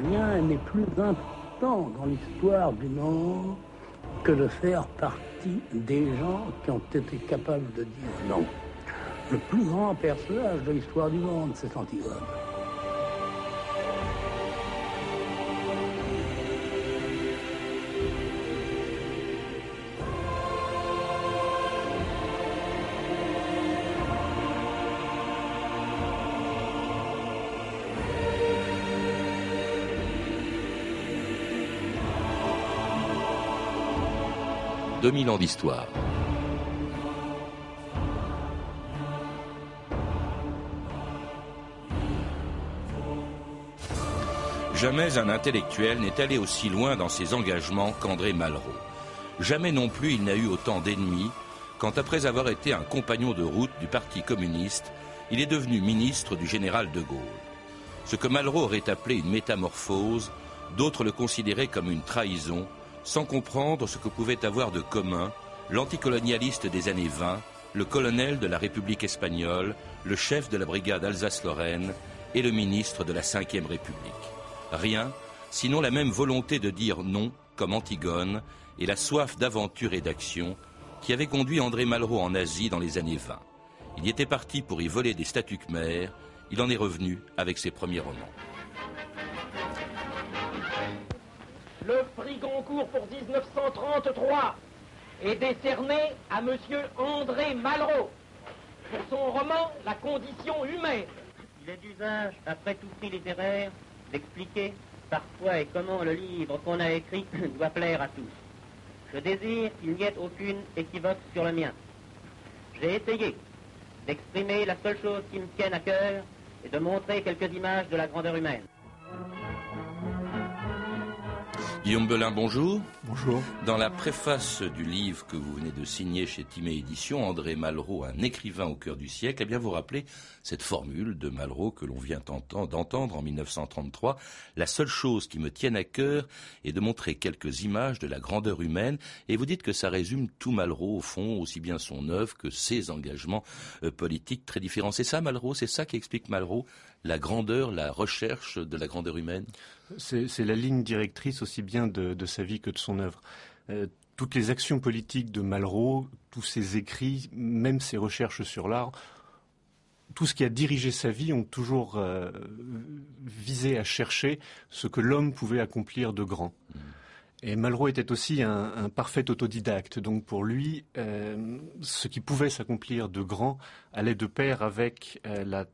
rien n'est plus important dans l'histoire du monde que de faire partie des gens qui ont été capables de dire non. Le plus grand personnage de l'histoire du monde, c'est Antigone. 2000 ans d'histoire. Jamais un intellectuel n'est allé aussi loin dans ses engagements qu'André Malraux. Jamais non plus il n'a eu autant d'ennemis quand, après avoir été un compagnon de route du Parti communiste, il est devenu ministre du général de Gaulle. Ce que Malraux aurait appelé une métamorphose, d'autres le considéraient comme une trahison sans comprendre ce que pouvait avoir de commun l'anticolonialiste des années 20, le colonel de la République espagnole, le chef de la brigade Alsace-Lorraine et le ministre de la Ve République. Rien, sinon la même volonté de dire non, comme Antigone, et la soif d'aventure et d'action qui avait conduit André Malraux en Asie dans les années 20. Il y était parti pour y voler des statues khmères, il en est revenu avec ses premiers romans. Le prix Goncourt pour 1933 est décerné à Monsieur André Malraux pour son roman La condition humaine. Il est d'usage, après tout prix littéraire, d'expliquer parfois et comment le livre qu'on a écrit doit plaire à tous. Je désire qu'il n'y ait aucune équivoque sur le mien. J'ai essayé d'exprimer la seule chose qui me tienne à cœur et de montrer quelques images de la grandeur humaine. Guillaume Belin, bonjour. Bonjour. Dans la préface du livre que vous venez de signer chez Timé Édition, André Malraux, un écrivain au cœur du siècle, eh bien vous rappelez cette formule de Malraux que l'on vient d'entendre en 1933. La seule chose qui me tienne à cœur est de montrer quelques images de la grandeur humaine. Et vous dites que ça résume tout Malraux au fond, aussi bien son œuvre que ses engagements euh, politiques très différents. C'est ça Malraux, c'est ça qui explique Malraux, la grandeur, la recherche de la grandeur humaine? C'est la ligne directrice aussi bien de, sa vie que de son œuvre. Euh, toutes les actions politiques de Malraux, tous ses écrits, même ses recherches sur l'art, tout ce qui a dirigé sa vie ont toujours euh, visé à chercher ce que l'homme pouvait accomplir de grand. Et Malraux était aussi un, parfait autodidacte. Donc pour lui, euh, ce qui pouvait s'accomplir de grand allait de pair avec la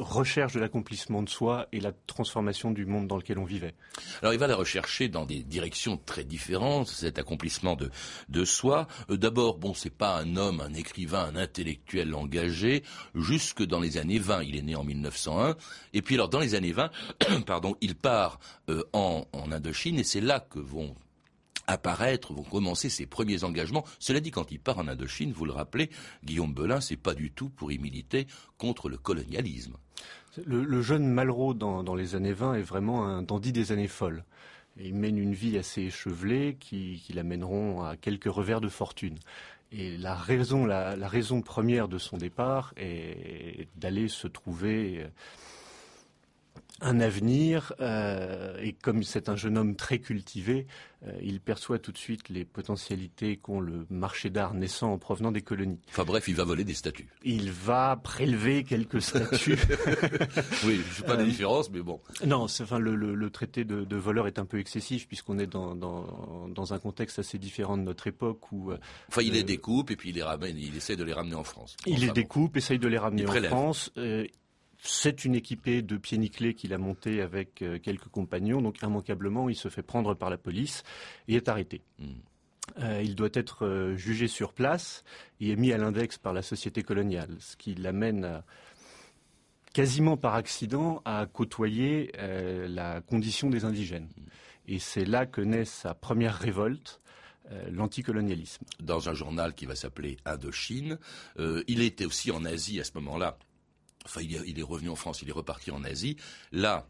recherche de l'accomplissement de soi et la transformation du monde dans lequel on vivait. Alors il va la rechercher dans des directions très différentes, cet accomplissement de, de soi. Euh, d'abord, bon, c'est pas un homme, un écrivain, un intellectuel engagé, jusque dans les années 20. Il est né en 1901. Et puis alors, dans les années 20, pardon, il part euh, en, en Indochine et c'est là que vont apparaître, vont commencer ses premiers engagements. Cela dit, quand il part en Indochine, vous le rappelez, Guillaume Belin, c'est pas du tout pour y militer contre le colonialisme. Le, jeune Malraux dans, les années 20 est vraiment un dandy des années folles. il mène une vie assez échevelée qui, l'amèneront à quelques revers de fortune. Et la raison, la, raison première de son départ est d'aller se trouver un avenir euh, et comme c'est un jeune homme très cultivé, euh, il perçoit tout de suite les potentialités qu'ont le marché d'art naissant en provenant des colonies. Enfin bref, il va voler des statues. Il va prélever quelques statues. oui, je ne pas la euh, différence, mais bon. Non, enfin le, traité de, voleur est un peu excessif puisqu'on est dans, dans, un contexte assez différent de notre époque où. Enfin, il les découpe et puis il les ramène, il essaie de les ramener en France. il les découpe, essaye de les ramener en France. C'est une équipée de pieds nickelés qu'il a monté avec euh, quelques compagnons. Donc immanquablement, il se fait prendre par la police et est arrêté. Hmm. Euh, il doit être euh, jugé sur place et est mis à l'index par la société coloniale, ce qui l'amène quasiment par accident à côtoyer la condition des indigènes. Hmm. Et c'est là que naît sa première révolte. l'anticolonialisme. Dans un journal qui va s'appeler Indochine, il était aussi en Asie à ce moment-là Enfin, il est, revenu en France, il est reparti en Asie. Là,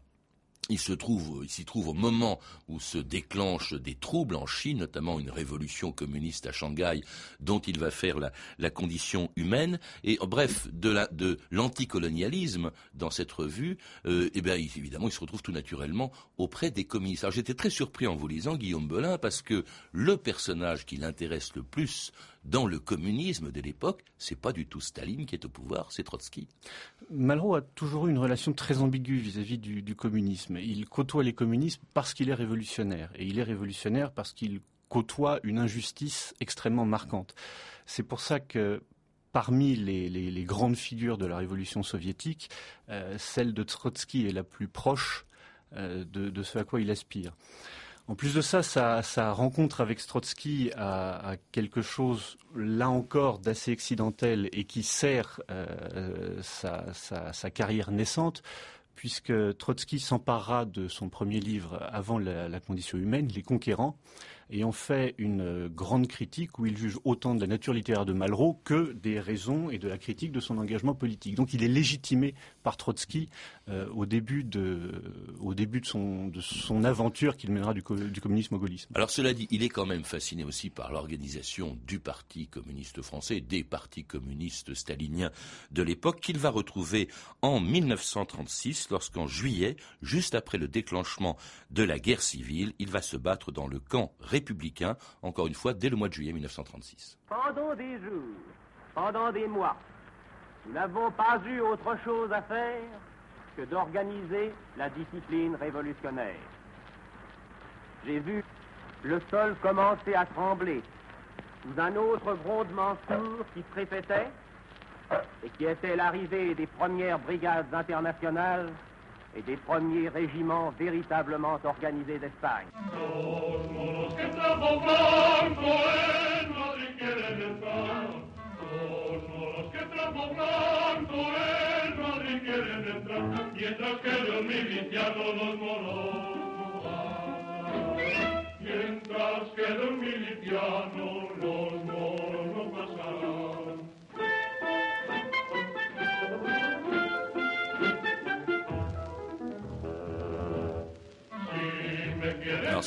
il se trouve, il s'y trouve au moment où se déclenchent des troubles en Chine, notamment une révolution communiste à Shanghai, dont il va faire la, condition humaine. Et bref, de l'anticolonialisme dans cette revue, euh, eh bien évidemment, il se retrouve tout naturellement auprès des communistes. Alors j'étais très surpris en vous lisant Guillaume Belin parce que le personnage qui l'intéresse le plus dans le communisme de l'époque, c'est pas du tout Staline qui est au pouvoir, c'est Trotsky. Malraux a toujours eu une relation très ambiguë vis-à-vis du, communisme. Il côtoie les communistes parce qu'il est révolutionnaire. Et il est révolutionnaire parce qu'il côtoie une injustice extrêmement marquante. C'est pour ça que parmi les, grandes figures de la révolution soviétique, euh, celle de Trotsky est la plus proche euh, de, ce à quoi il aspire. En plus de ça, sa, rencontre avec Strotsky a, quelque chose, là encore, d'assez accidentel et qui sert euh, sa, carrière naissante, puisque Trotsky s'emparera de son premier livre avant la, condition humaine, Les Conquérants, et en fait une grande critique où il juge autant de la nature littéraire de Malraux que des raisons et de la critique de son engagement politique. Donc il est légitimé par Trotsky euh, au début début de son, aventure qu'il mènera du, communisme au gaullisme. Alors cela dit, il est quand même fasciné aussi par l'organisation du Parti communiste français, des partis communistes staliniens de l'époque qu'il va retrouver en 1936 lorsqu'en juillet, juste après le déclenchement de la guerre civile, il va se battre dans le camp républicain, encore une fois, dès le mois de juillet 1936. Pendant des jours, pendant des mois, nous n'avons pas eu autre chose à faire que d'organiser la discipline révolutionnaire. J'ai vu le sol commencer à trembler sous un autre grondement sourd qui se répétait et qui était l'arrivée des premières brigades internationales et des premiers régiments véritablement organisés d'Espagne.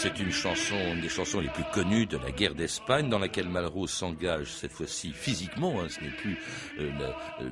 C'est une chanson, une des chansons les plus connues de la guerre d'Espagne, dans laquelle Malraux s'engage cette fois-ci physiquement. Hein, ce n'est plus euh,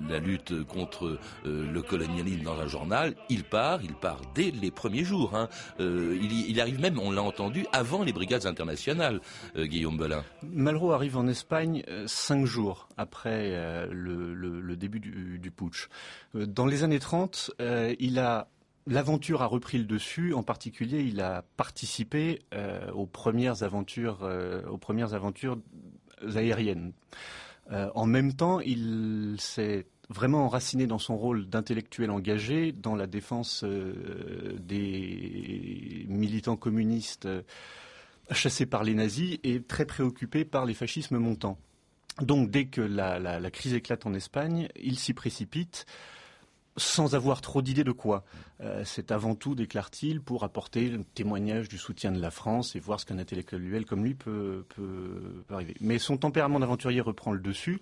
la, lutte contre euh, le colonialisme dans un journal. Il part, il part dès les premiers jours. Hein. Euh, il, arrive même, on l'a entendu, avant les brigades internationales. Guillaume Belin. Malraux arrive en Espagne cinq jours après le, début du putsch. Dans les années 30, il a L'aventure a repris le dessus. En particulier, il a participé euh, aux premières aventures, euh, aux premières aventures aériennes. Euh, en même temps, il s'est vraiment enraciné dans son rôle d'intellectuel engagé dans la défense des militants communistes chassés par les nazis et très préoccupé par les fascismes montants. Donc, dès que la crise éclate en Espagne, il s'y précipite sans avoir trop d'idées de quoi. Euh, c'est avant tout, déclare-t-il, pour apporter un témoignage du soutien de la France et voir ce qu'un intellectuel comme lui peut, arriver. Mais son tempérament d'aventurier reprend le dessus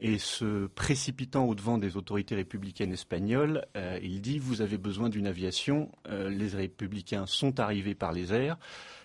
et se précipitant au-devant des autorités républicaines espagnoles, euh, il dit Vous avez besoin d'une aviation, euh, les républicains sont arrivés par les airs,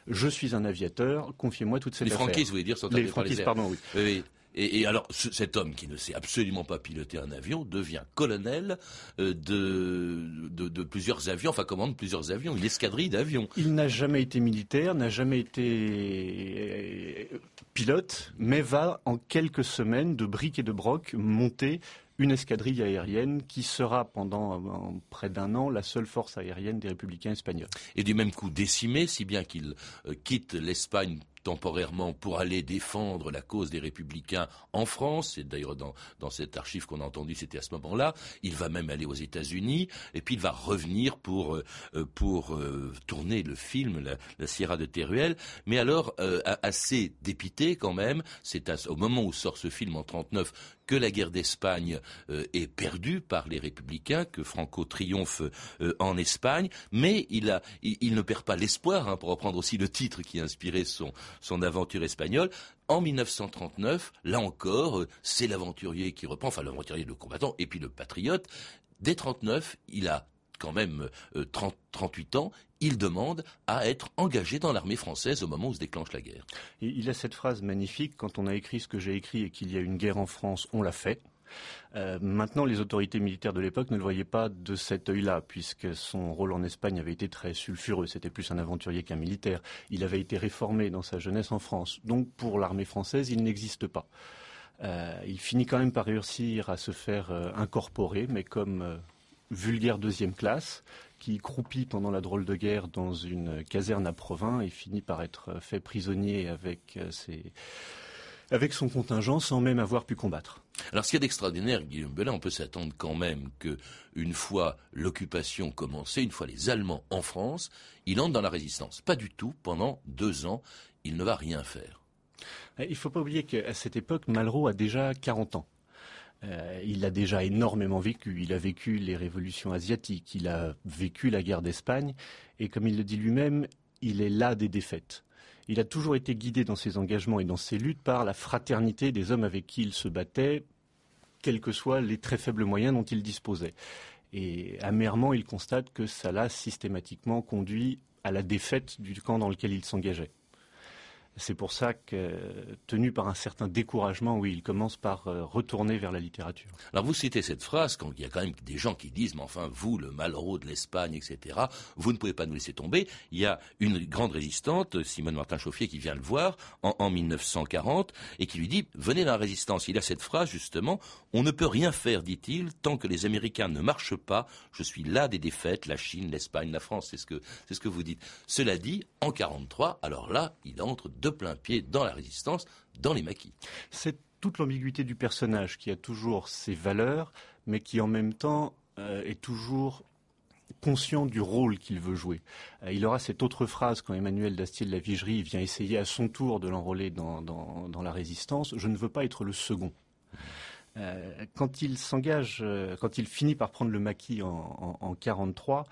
je suis un aviateur, confiez-moi toutes ces les affaires. Les franquistes, vous voulez dire, sont arrivés par les airs. pardon, oui. oui. Et, alors, cet homme qui ne sait absolument pas piloter un avion devient colonel euh, de, de, plusieurs avions, enfin commande plusieurs avions, une escadrille d'avions. Il n'a jamais été militaire, n'a jamais été euh, pilote, mais va en quelques semaines de briques et de broc monter une escadrille aérienne qui sera pendant euh, près d'un an la seule force aérienne des républicains espagnols. Et du même coup décimé, si bien qu'il quitte l'Espagne temporairement pour aller défendre la cause des républicains en France. Et d'ailleurs, dans, dans cette archive qu'on a entendue, c'était à ce moment-là. Il va même aller aux États-Unis et puis il va revenir pour, euh, pour euh, tourner le film la, Sierra de Teruel. Mais alors, euh, assez dépité quand même, c'est au moment où sort ce film en 39 que la guerre d'Espagne est perdue par les républicains, que Franco triomphe en Espagne, mais il, a, il, ne perd pas l'espoir, hein, pour reprendre aussi le titre qui a inspiré son, son aventure espagnole. En 1939, là encore, euh, c'est l'aventurier qui reprend, enfin l'aventurier, le combattant, et puis le patriote. Dès 39, il a quand même 30, 38 ans, il demande à être engagé dans l'armée française au moment où se déclenche la guerre. il a cette phrase magnifique, quand on a écrit ce que j'ai écrit et qu'il y a une guerre en France, on l'a fait. Euh, maintenant, les autorités militaires de l'époque ne le voyaient pas de cet œil-là, puisque son rôle en Espagne avait été très sulfureux. C'était plus un aventurier qu'un militaire. Il avait été réformé dans sa jeunesse en France. Donc, pour l'armée française, il n'existe pas. Euh, il finit quand même par réussir à se faire euh, incorporer, mais comme vulgaire deuxième classe qui croupit pendant la drôle de guerre dans une caserne à Provins et finit par être fait prisonnier avec euh, avec son contingent sans même avoir pu combattre. Alors, ce qui est d'extraordinaire, Guillaume Belin, on peut s'attendre quand même que, une fois l'occupation commencée, une fois les Allemands en France, il entre dans la résistance. Pas du tout. Pendant deux ans, il ne va rien faire. Il ne faut pas oublier qu'à cette époque, Malraux a déjà 40 ans. Euh, il a déjà énormément vécu. Il a vécu les révolutions asiatiques, il a vécu la guerre d'Espagne, et comme il le dit lui-même, il est là des défaites. Il a toujours été guidé dans ses engagements et dans ses luttes par la fraternité des hommes avec qui il se battait, quels que soient les très faibles moyens dont il disposait. Et amèrement, il constate que ça l'a systématiquement conduit à la défaite du camp dans lequel il s'engageait. C'est pour ça que, tenu par un certain découragement, oui, il commence par euh, retourner vers la littérature. Alors vous citez cette phrase quand il y a quand même des gens qui disent, mais enfin vous, le Malraux de l'Espagne, etc., vous ne pouvez pas nous laisser tomber. Il y a une grande résistante, Simone Martin Chauffier, qui vient le voir en, en 1940 et qui lui dit, venez dans la résistance. Il a cette phrase justement, on ne peut rien faire, dit-il, tant que les Américains ne marchent pas. Je suis là des défaites, la Chine, l'Espagne, la France, c'est ce que ce que vous dites. Cela dit, en 43, alors là, il entre de plein pied dans la résistance, dans les maquis. C'est toute l'ambiguïté du personnage qui a toujours ses valeurs, mais qui en même temps euh, est toujours conscient du rôle qu'il veut jouer. Euh, il aura cette autre phrase quand Emmanuel Dastier de la Vigerie vient essayer à son tour de l'enrôler dans, la résistance, je ne veux pas être le second. Euh, quand il s'engage, quand il finit par prendre le maquis en, en, 43, euh,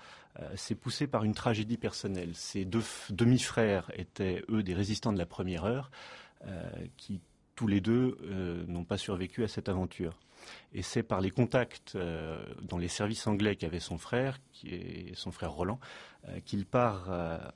c'est poussé par une tragédie personnelle. Ses deux demi-frères étaient, eux, des résistants de la première heure, euh, qui tous les deux euh, n'ont pas survécu à cette aventure. Et c'est par les contacts dans les services anglais qu'avait son frère, son frère Roland, qu'il part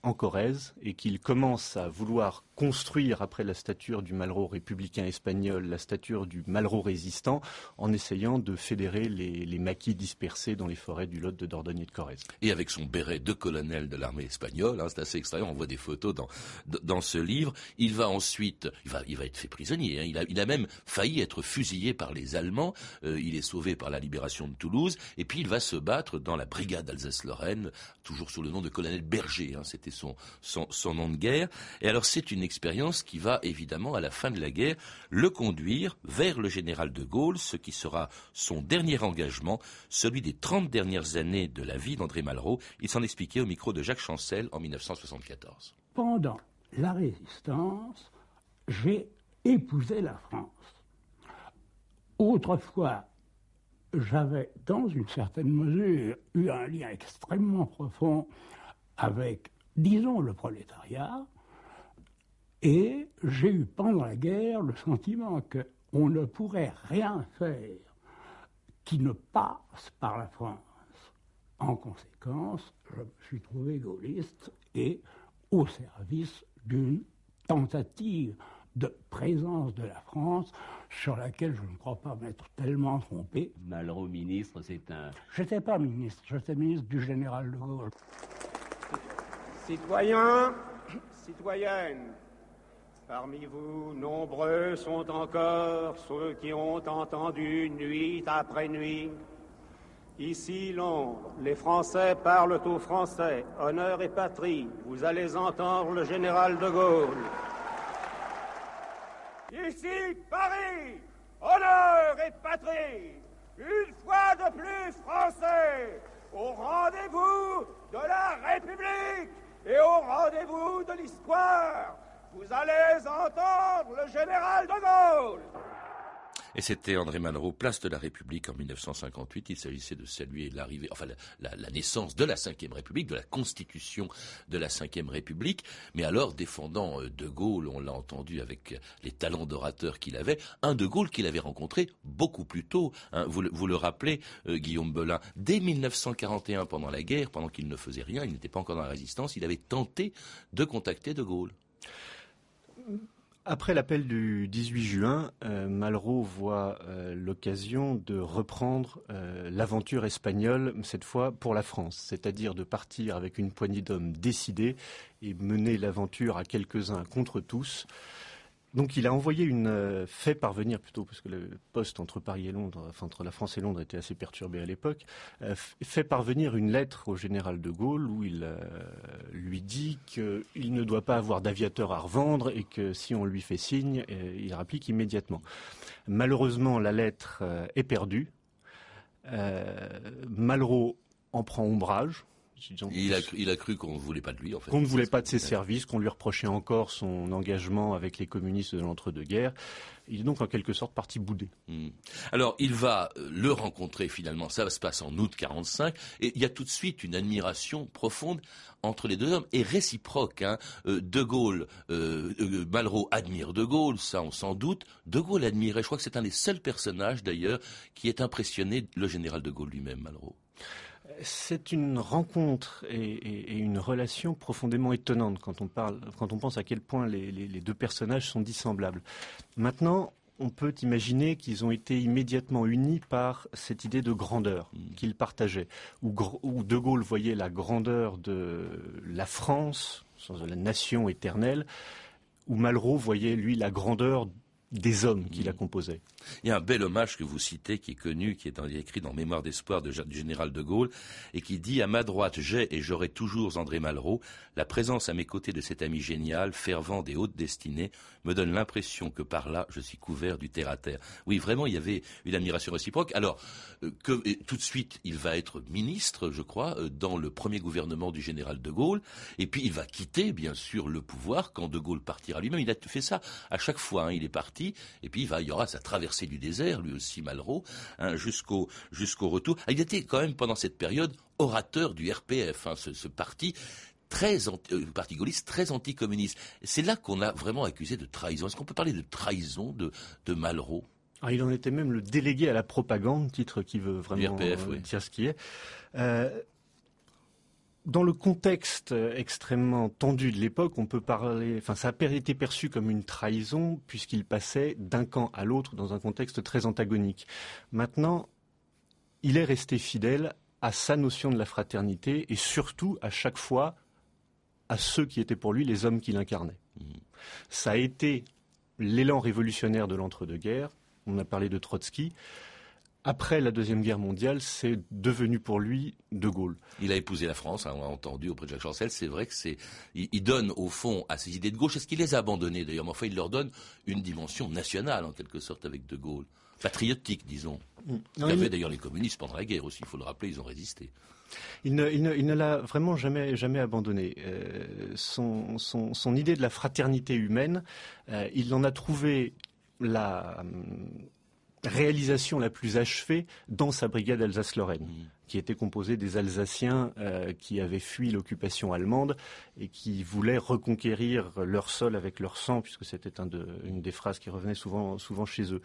en Corrèze et qu'il commence à vouloir construire, après la stature du Malraux républicain espagnol, la stature du Malraux résistant, en essayant de fédérer les, maquis dispersés dans les forêts du Lot de Dordogne et de Corrèze. Et avec son béret de colonel de l'armée espagnole, hein, c'est assez extraordinaire, on voit des photos dans, ce livre, il va ensuite, il va, être fait prisonnier, hein. il, a, même failli être fusillé par les Allemands, euh, il est sauvé par la libération de Toulouse, et puis il va se battre dans la brigade Alsace-Lorraine, toujours sous le nom de colonel Berger, hein, c'était son, son, son nom de guerre, et alors c'est une expérience qui va évidemment, à la fin de la guerre, le conduire vers le général de Gaulle, ce qui sera son dernier engagement, celui des 30 dernières années de la vie d'André Malraux. Il s'en expliquait au micro de Jacques Chancel en 1974. Pendant la résistance, j'ai épousé la France. Autrefois, j'avais, dans une certaine mesure, eu un lien extrêmement profond avec, disons, le prolétariat, et j'ai eu pendant la guerre le sentiment qu'on ne pourrait rien faire qui ne passe par la France. En conséquence, je me suis trouvé gaulliste et au service d'une tentative de présence de la France sur laquelle je ne crois pas m'être tellement trompé. Malraux ministre, c'est un... J'étais pas ministre, j'étais ministre du général de Gaulle. Citoyens, citoyennes, Parmi vous, nombreux sont encore ceux qui ont entendu nuit après nuit. Ici, Londres, les Français parlent aux Français, honneur et patrie. Vous allez entendre le général de Gaulle. Ici, Paris, honneur et patrie. Une fois de plus, Français, au rendez-vous de la République et au rendez-vous de l'histoire. Vous allez entendre le général de Gaulle. Et c'était André Malraux, place de la République en 1958. Il s'agissait de saluer l'arrivée, enfin la, naissance de la Ve République, de la constitution de la Ve République. Mais alors, défendant euh, De Gaulle, on l'a entendu avec les talents d'orateur qu'il avait, un De Gaulle qu'il avait rencontré beaucoup plus tôt. Hein. vous, vous, le rappelez, euh, Guillaume Belin, dès 1941, pendant la guerre, pendant qu'il ne faisait rien, il n'était pas encore dans la résistance, il avait tenté de contacter De Gaulle. Après l'appel du 18 juin, euh, Malraux voit euh, l'occasion de reprendre euh, l'aventure espagnole, cette fois pour la France, c'est-à-dire de partir avec une poignée d'hommes décidés et mener l'aventure à quelques-uns contre tous. Donc il a envoyé une euh, fait parvenir plutôt parce que le poste entre Paris et Londres, enfin entre la France et Londres était assez perturbé à l'époque, euh, fait parvenir une lettre au général de Gaulle où il euh, lui dit qu'il ne doit pas avoir d'aviateur à revendre et que si on lui fait signe, il rapplique immédiatement. Malheureusement, la lettre est perdue. Malraux en prend ombrage il a, il a cru qu'on ne voulait pas de lui, en fait. Qu'on ne voulait pas de ses services, qu'on lui reprochait encore son engagement avec les communistes de l'entre-deux-guerres. Il est donc en quelque sorte parti boudé. Hmm. Alors, il va euh, le rencontrer finalement. Ça se passe en août 45, et il y a tout de suite une admiration profonde entre les deux hommes et réciproque. Hein. Euh, de Gaulle, euh, Malraux admire De Gaulle, ça on s'en doute. De Gaulle admirait, je crois que c'est un des seuls personnages d'ailleurs qui est impressionné le général de Gaulle lui-même, Malraux. C'est une rencontre et, une relation profondément étonnante quand on parle, quand on pense à quel point les, deux personnages sont dissemblables. Maintenant, on peut imaginer qu'ils ont été immédiatement unis par cette idée de grandeur mm. qu'ils partageaient, où, où, De Gaulle voyait la grandeur de la France, de la nation éternelle, où Malraux voyait, lui, la grandeur des hommes qui la composaient. Il y a un bel hommage que vous citez, qui est connu, qui est écrit dans Mémoire d'espoir du général de Gaulle, et qui dit À ma droite, j'ai et j'aurai toujours André Malraux. La présence à mes côtés de cet ami génial, fervent des hautes destinées, me donne l'impression que par là, je suis couvert du terre à terre. Oui, vraiment, il y avait une admiration réciproque. Alors, euh, que tout de suite, il va être ministre, je crois, euh, dans le premier gouvernement du général de Gaulle, et puis il va quitter, bien sûr, le pouvoir quand de Gaulle partira lui-même. Il a fait ça à chaque fois. Hein. il est parti, et puis il, va, il y aura sa traversée du désert, lui aussi Malraux, hein, jusqu'au jusqu'au retour. Ah, il était quand même pendant cette période orateur du RPF, hein, ce, parti très anti, euh, parti gaulliste très anticommuniste. C'est là qu'on a vraiment accusé de trahison. Est-ce qu'on peut parler de trahison de, de Malraux? Ah, il en était même le délégué à la propagande, titre qui veut vraiment RPF, euh, dire ce qui est. Euh, dans le contexte extrêmement tendu de l'époque, on peut parler, enfin, ça a été perçu comme une trahison puisqu'il passait d'un camp à l'autre dans un contexte très antagonique. Maintenant, il est resté fidèle à sa notion de la fraternité et surtout à chaque fois à ceux qui étaient pour lui les hommes qu'il incarnait. Mmh. Ça a été l'élan révolutionnaire de l'entre-deux-guerres. On a parlé de Trotsky après la Deuxième Guerre mondiale, c'est devenu pour lui De Gaulle. Il a épousé la France, hein, on l'a entendu auprès de Jacques Chancel. C'est vrai que c'est, il, donne au fond à ses idées de gauche. Est-ce qu'il les a abandonnées d'ailleurs? Mais enfin, il leur donne une dimension nationale en quelque sorte avec De Gaulle, patriotique, disons. Mm. il y avait d'ailleurs les communistes pendant la guerre aussi. Il faut le rappeler, ils ont résisté. Il ne, l'a vraiment jamais, jamais abandonné. Euh, son, idée de la fraternité humaine, euh, il en a trouvé la réalisation la plus achevée dans sa brigade Alsace-Lorraine, qui était composée des Alsaciens euh, qui avaient fui l'occupation allemande et qui voulaient reconquérir leur sol avec leur sang, puisque c'était une des phrases qui revenait souvent, souvent chez eux.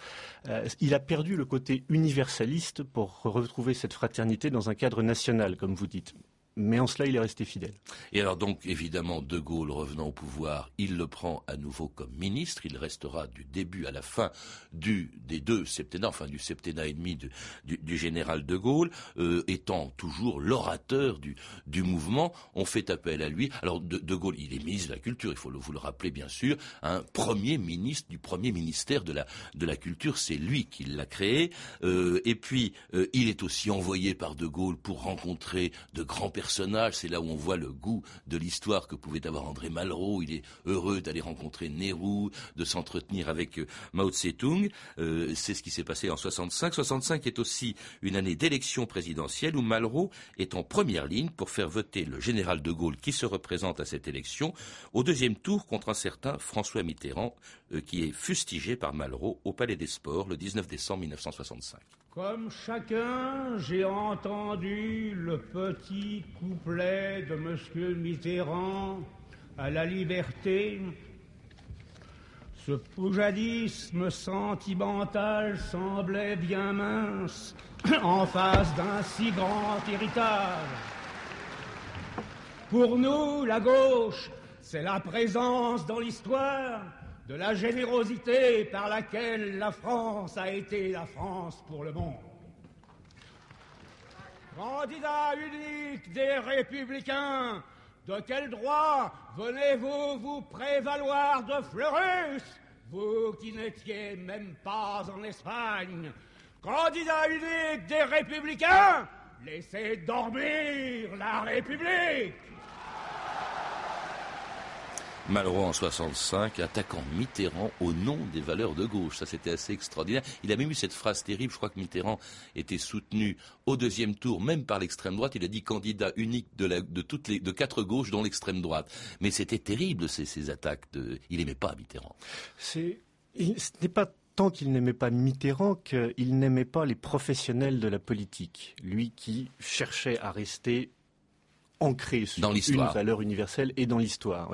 Euh, il a perdu le côté universaliste pour retrouver cette fraternité dans un cadre national, comme vous dites mais en cela, il est resté fidèle. Et alors donc, évidemment, De Gaulle revenant au pouvoir, il le prend à nouveau comme ministre. Il restera du début à la fin du, des deux septennats, enfin du septennat et demi du, du, général De Gaulle, euh, étant toujours l'orateur du, du mouvement. On fait appel à lui. Alors De, Gaulle, il est ministre de la Culture, il faut vous le rappeler bien sûr, un premier ministre du premier ministère de la, de la Culture, c'est lui qui l'a créé. Euh, et puis, euh, il est aussi envoyé par De Gaulle pour rencontrer de grands personnages c'est là où on voit le goût de l'histoire que pouvait avoir André Malraux. Il est heureux d'aller rencontrer Nehru, de s'entretenir avec euh, Mao Tse-tung. Euh, c'est ce qui s'est passé en 65. 65 est aussi une année d'élection présidentielle où Malraux est en première ligne pour faire voter le général de Gaulle qui se représente à cette élection au deuxième tour contre un certain François Mitterrand euh, qui est fustigé par Malraux au Palais des Sports le 19 décembre 1965. Comme chacun, j'ai entendu le petit couplet de M. Mitterrand à la liberté. Ce poujadisme sentimental semblait bien mince en face d'un si grand héritage. Pour nous, la gauche, c'est la présence dans l'histoire de la générosité par laquelle la France a été la France pour le monde. Candidat unique des républicains, de quel droit venez-vous vous prévaloir de Fleurus, vous qui n'étiez même pas en Espagne? Candidat unique des républicains, laissez dormir la République Malraux en 65, attaquant Mitterrand au nom des valeurs de gauche. Ça, c'était assez extraordinaire. Il a même eu cette phrase terrible. Je crois que Mitterrand était soutenu au deuxième tour, même par l'extrême droite. Il a dit candidat unique de, toutes les, de quatre gauches, dont l'extrême droite. Mais c'était terrible, ces, attaques. De... Il n'aimait pas Mitterrand. C'est, ce n'est pas tant qu'il n'aimait pas Mitterrand qu'il n'aimait pas les professionnels de la politique. Lui qui cherchait à rester ancré sur une valeur universelle et dans l'histoire.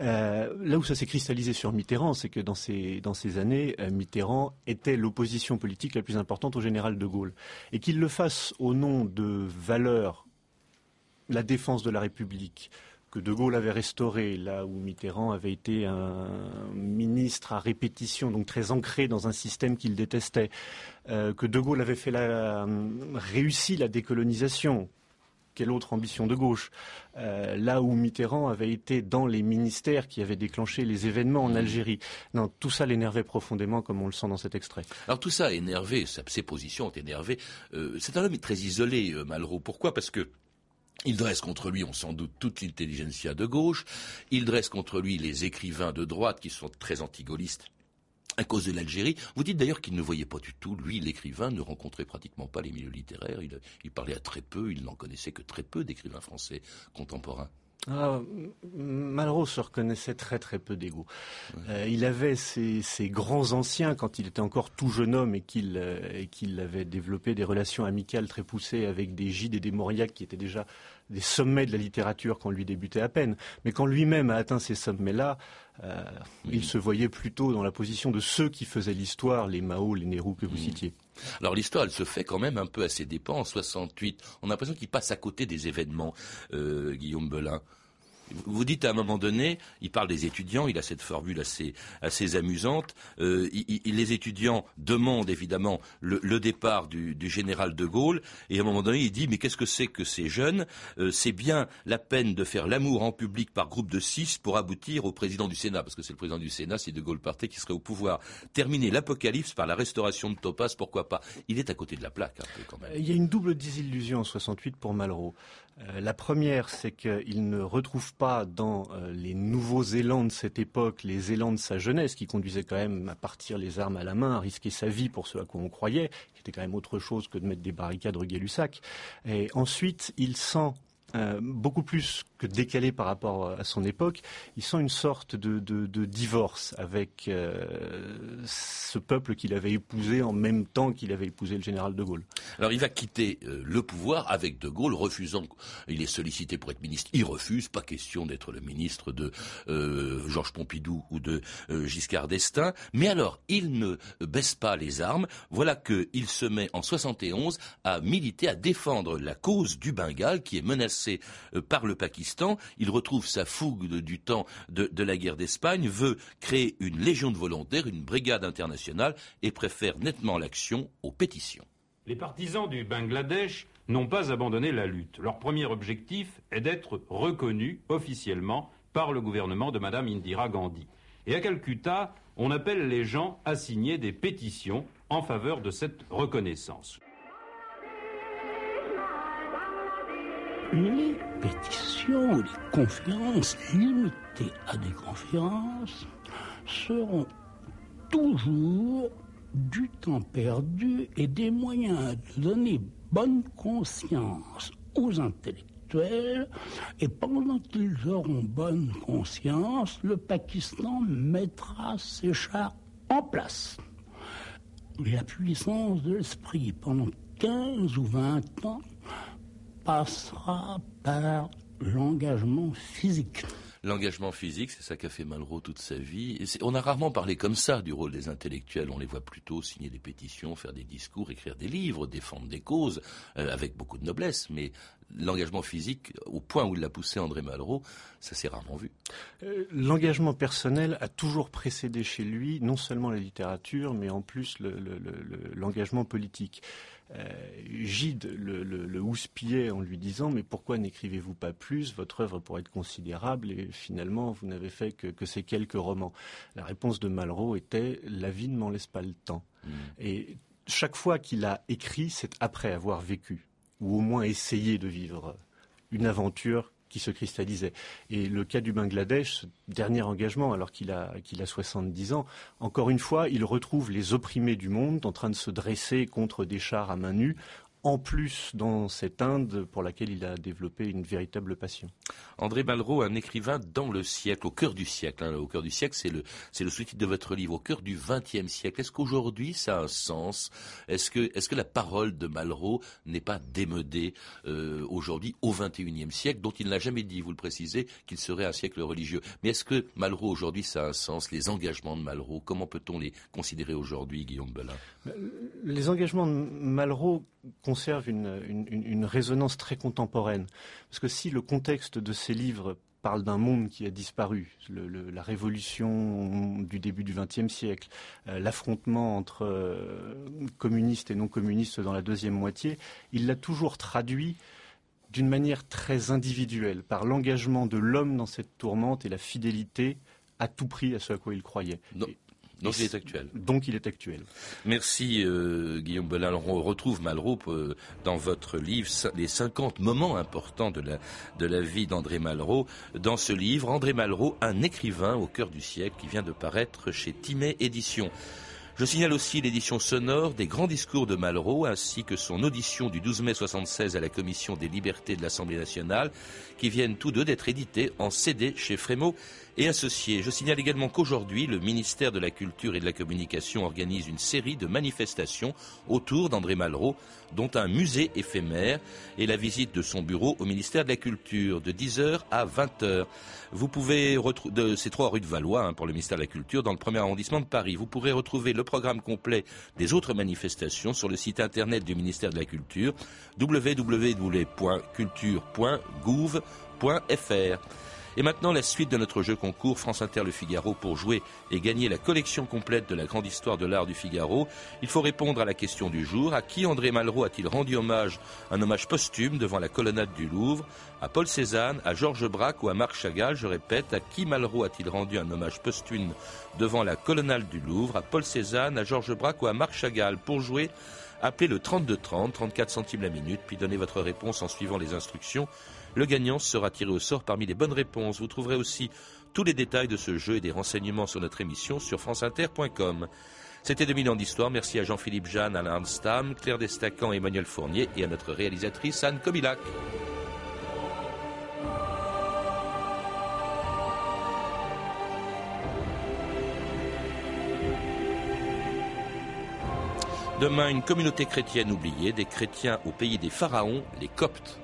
Euh, là où ça s'est cristallisé sur Mitterrand, c'est que dans ces, dans ces années, euh, Mitterrand était l'opposition politique la plus importante au général de Gaulle. Et qu'il le fasse au nom de valeurs, la défense de la République, que De Gaulle avait restauré, là où Mitterrand avait été un ministre à répétition, donc très ancré dans un système qu'il détestait, euh, que De Gaulle avait fait la, réussi la décolonisation, quelle autre ambition de gauche? Euh, Là où Mitterrand avait été dans les ministères qui avaient déclenché les événements en mmh. Algérie. Non, tout ça l'énervait profondément, comme on le sent dans cet extrait. Alors tout ça a énervé, ses positions ont énervé. Euh, c'est un homme très isolé, euh, Malraux. Pourquoi? Parce que il dresse contre lui, on s'en doute, toute l'intelligentsia de gauche. Il dresse contre lui les écrivains de droite qui sont très antigaullistes à cause de l'Algérie. Vous dites d'ailleurs qu'il ne voyait pas du tout, lui, l'écrivain, ne rencontrait pratiquement pas les milieux littéraires. Il, parlait à très peu, il n'en connaissait que très peu d'écrivains français contemporains. Ah, Malraux se reconnaissait très très peu d'ego. Euh, il avait ses, grands anciens quand il était encore tout jeune homme et qu'il euh, qu'il avait développé des relations amicales très poussées avec des Gide et des Mauriac qui étaient déjà des sommets de la littérature quand lui débutait à peine. Mais quand lui-même a atteint ces sommets-là, euh, il se voyait plutôt dans la position de ceux qui faisaient l'histoire, les Mao, les Nehru que vous citiez. Alors l'histoire, elle se fait quand même un peu à ses dépens. En 68, on a l'impression qu'il passe à côté des événements, euh, Guillaume Belin. Vous dites à un moment donné, il parle des étudiants, il a cette formule assez, amusante. Euh, les étudiants demandent évidemment le, départ du, général de Gaulle, et à un moment donné, il dit mais qu'est-ce que c'est que ces jeunes? Euh, C'est bien la peine de faire l'amour en public par groupe de six pour aboutir au président du Sénat, parce que c'est le président du Sénat, si de Gaulle partait, qui serait au pouvoir. Terminer l'apocalypse par la restauration de Topaz, pourquoi pas? Il est à côté de la plaque un peu quand même. Il y a une double désillusion en 68 pour Malraux. Euh, la première, c'est qu'il ne retrouve pas dans euh, les nouveaux élans de cette époque les élans de sa jeunesse, qui conduisait quand même à partir les armes à la main, à risquer sa vie pour ce à quoi on croyait, qui était quand même autre chose que de mettre des barricades rue Gay-Lussac. Et ensuite, il sent euh, beaucoup plus que décalé par rapport à son époque, il sent une sorte de, divorce avec euh, ce peuple qu'il avait épousé en même temps qu'il avait épousé le général de Gaulle. Alors il va quitter euh, le pouvoir avec de Gaulle, refusant, il est sollicité pour être ministre, il refuse, pas question d'être le ministre de Georges Pompidou ou de Giscard d'Estaing, mais alors il ne baisse pas les armes, voilà qu'il se met en 71 à militer, à défendre la cause du Bengale qui est menacée euh, par le Pakistan. Il retrouve sa fougue du temps de, la guerre d'Espagne, veut créer une légion de volontaires, une brigade internationale et préfère nettement l'action aux pétitions. Les partisans du Bangladesh n'ont pas abandonné la lutte. Leur premier objectif est d'être reconnus officiellement par le gouvernement de Mme Indira Gandhi. Et à Calcutta, on appelle les gens à signer des pétitions en faveur de cette reconnaissance. Les pétitions, les conférences limitées à des conférences seront toujours du temps perdu et des moyens de donner bonne conscience aux intellectuels. Et pendant qu'ils auront bonne conscience, le Pakistan mettra ses chars en place. La puissance de l'esprit pendant 15 ou 20 ans passera par l'engagement physique. L'engagement physique, c'est ça qu'a fait Malraux toute sa vie. on a rarement parlé comme ça du rôle des intellectuels. On les voit plutôt signer des pétitions, faire des discours, écrire des livres, défendre des causes, euh, avec beaucoup de noblesse. Mais l'engagement physique, au point où il l'a poussé André Malraux, ça s'est rarement vu. Euh, l'engagement personnel a toujours précédé chez lui non seulement la littérature, mais en plus l'engagement politique. Euh, Gide le, le, houspillait en lui disant Mais pourquoi n'écrivez-vous pas plus? Votre œuvre pourrait être considérable et finalement vous n'avez fait que, ces quelques romans. La réponse de Malraux était La vie ne m'en laisse pas le temps. Mm. Et chaque fois qu'il a écrit, c'est après avoir vécu, ou au moins essayé de vivre une aventure qui se cristallisait. Et le cas du Bangladesh, ce dernier engagement, alors qu'il a, qu'il a 70 ans, encore une fois, il retrouve les opprimés du monde en train de se dresser contre des chars à main nue en plus dans cette Inde pour laquelle il a développé une véritable passion. André Malraux, un écrivain dans le siècle, au cœur du siècle. Hein, au cœur du siècle, c'est le, c'est le sous-titre de votre livre, au cœur du XXe siècle. Est-ce qu'aujourd'hui ça a un sens? Est-ce que, est-ce que la parole de Malraux n'est pas démodée euh, aujourd'hui au XXIe siècle, dont il n'a jamais dit, vous le précisez, qu'il serait un siècle religieux? Mais est-ce que Malraux aujourd'hui ça a un sens Les engagements de Malraux, comment peut-on les considérer aujourd'hui, Guillaume Belin? Les engagements de Malraux conserve une, résonance très contemporaine. Parce que si le contexte de ces livres parle d'un monde qui a disparu, la révolution du début du XXe siècle, euh, l'affrontement entre euh, communistes et non communistes dans la deuxième moitié, il l'a toujours traduit d'une manière très individuelle, par l'engagement de l'homme dans cette tourmente et la fidélité à tout prix à ce à quoi il croyait. Donc il est actuel. Donc il est actuel. Merci euh, Guillaume Belin. on retrouve Malraux euh, dans votre livre les 50 moments importants de la, de la vie d'André Malraux. Dans ce livre, André Malraux, un écrivain au cœur du siècle qui vient de paraître chez Timet Éditions. Je signale aussi l'édition sonore des grands discours de Malraux ainsi que son audition du 12 mai 76 à la Commission des libertés de l'Assemblée nationale qui viennent tous deux d'être édités en CD chez Frémaux et associés. Je signale également qu'aujourd'hui, le ministère de la Culture et de la Communication organise une série de manifestations autour d'André Malraux, dont un musée éphémère et la visite de son bureau au ministère de la Culture de 10h à 20h. Vous pouvez retrouver ces trois rues de Valois hein, pour le ministère de la Culture dans le premier arrondissement de Paris. Programme complet des autres manifestations sur le site internet du ministère de la Culture www.culture.gouv.fr. Et maintenant, la suite de notre jeu concours France Inter Le Figaro pour jouer et gagner la collection complète de la grande histoire de l'art du Figaro. Il faut répondre à la question du jour. À qui André Malraux a-t-il rendu hommage, un hommage posthume devant la colonnade du Louvre? À Paul Cézanne, à Georges Braque ou à Marc Chagall? Je répète, à qui Malraux a-t-il rendu un hommage posthume devant la colonnade du Louvre? À Paul Cézanne, à Georges Braque ou à Marc Chagall? Pour jouer, appelez le 3230, 34 centimes la minute, puis donnez votre réponse en suivant les instructions. Le gagnant sera tiré au sort parmi les bonnes réponses. Vous trouverez aussi tous les détails de ce jeu et des renseignements sur notre émission sur franceinter.com. C'était 2000 ans d'histoire. Merci à Jean-Philippe Jeanne, Alain Arnstam, Claire Destacan, Emmanuel Fournier et à notre réalisatrice Anne Kobilac. Demain, une communauté chrétienne oubliée, des chrétiens au pays des pharaons, les Coptes.